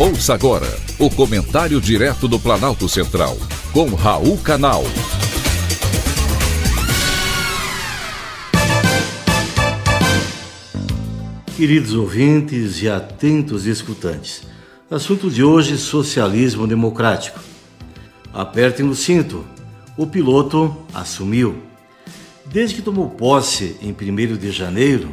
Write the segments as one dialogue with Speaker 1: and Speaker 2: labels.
Speaker 1: Ouça agora o comentário direto do Planalto Central, com Raul Canal.
Speaker 2: Queridos ouvintes e atentos escutantes, assunto de hoje: socialismo democrático. Apertem o cinto, o piloto assumiu. Desde que tomou posse em 1 de janeiro,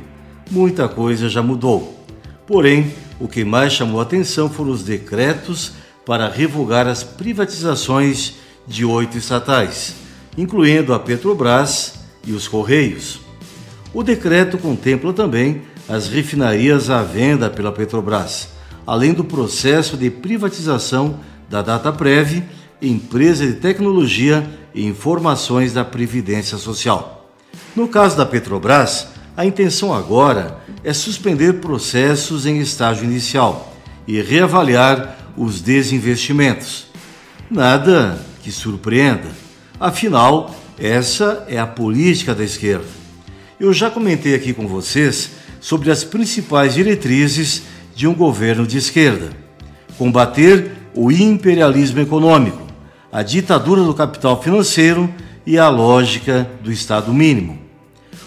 Speaker 2: muita coisa já mudou. Porém, o que mais chamou atenção foram os decretos para revogar as privatizações de oito estatais, incluindo a Petrobras e os Correios. O decreto contempla também as refinarias à venda pela Petrobras, além do processo de privatização da Dataprev, empresa de tecnologia e informações da Previdência Social. No caso da Petrobras, a intenção agora é suspender processos em estágio inicial e reavaliar os desinvestimentos. Nada que surpreenda, afinal, essa é a política da esquerda. Eu já comentei aqui com vocês sobre as principais diretrizes de um governo de esquerda: combater o imperialismo econômico, a ditadura do capital financeiro e a lógica do Estado mínimo.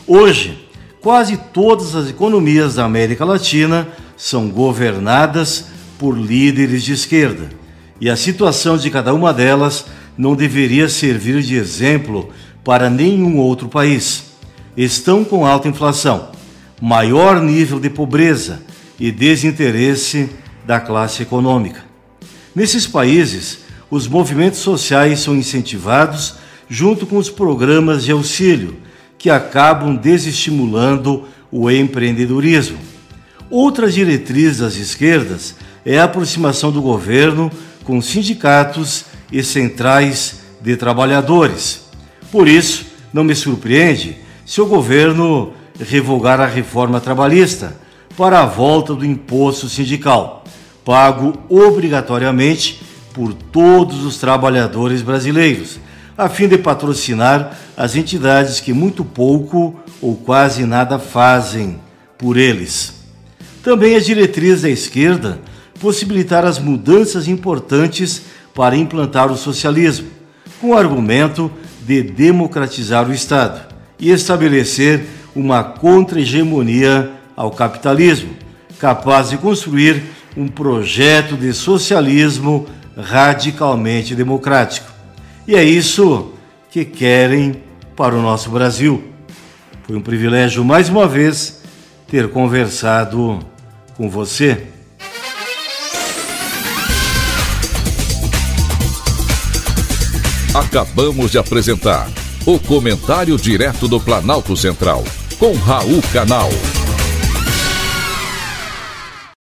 Speaker 2: Hoje, quase todas as economias da América Latina são governadas por líderes de esquerda, e a situação de cada uma delas não deveria servir de exemplo para nenhum outro país. Estão com alta inflação, maior nível de pobreza e desinteresse da classe econômica. Nesses países, os movimentos sociais são incentivados junto com os programas de auxílio que acabam desestimulando o empreendedorismo. Outra diretriz das esquerdas é a aproximação do governo com sindicatos e centrais de trabalhadores. Por isso, não me surpreende se o governo revogar a reforma trabalhista para a volta do imposto sindical, pago obrigatoriamente por todos os trabalhadores brasileiros a fim de patrocinar as entidades que muito pouco ou quase nada fazem por eles. Também a diretriz da esquerda possibilitar as mudanças importantes para implantar o socialismo, com o argumento de democratizar o Estado e estabelecer uma contra-hegemonia ao capitalismo, capaz de construir um projeto de socialismo radicalmente democrático. E é isso que querem para o nosso Brasil. Foi um privilégio mais uma vez ter conversado com você.
Speaker 1: Acabamos de apresentar o Comentário Direto do Planalto Central, com Raul Canal.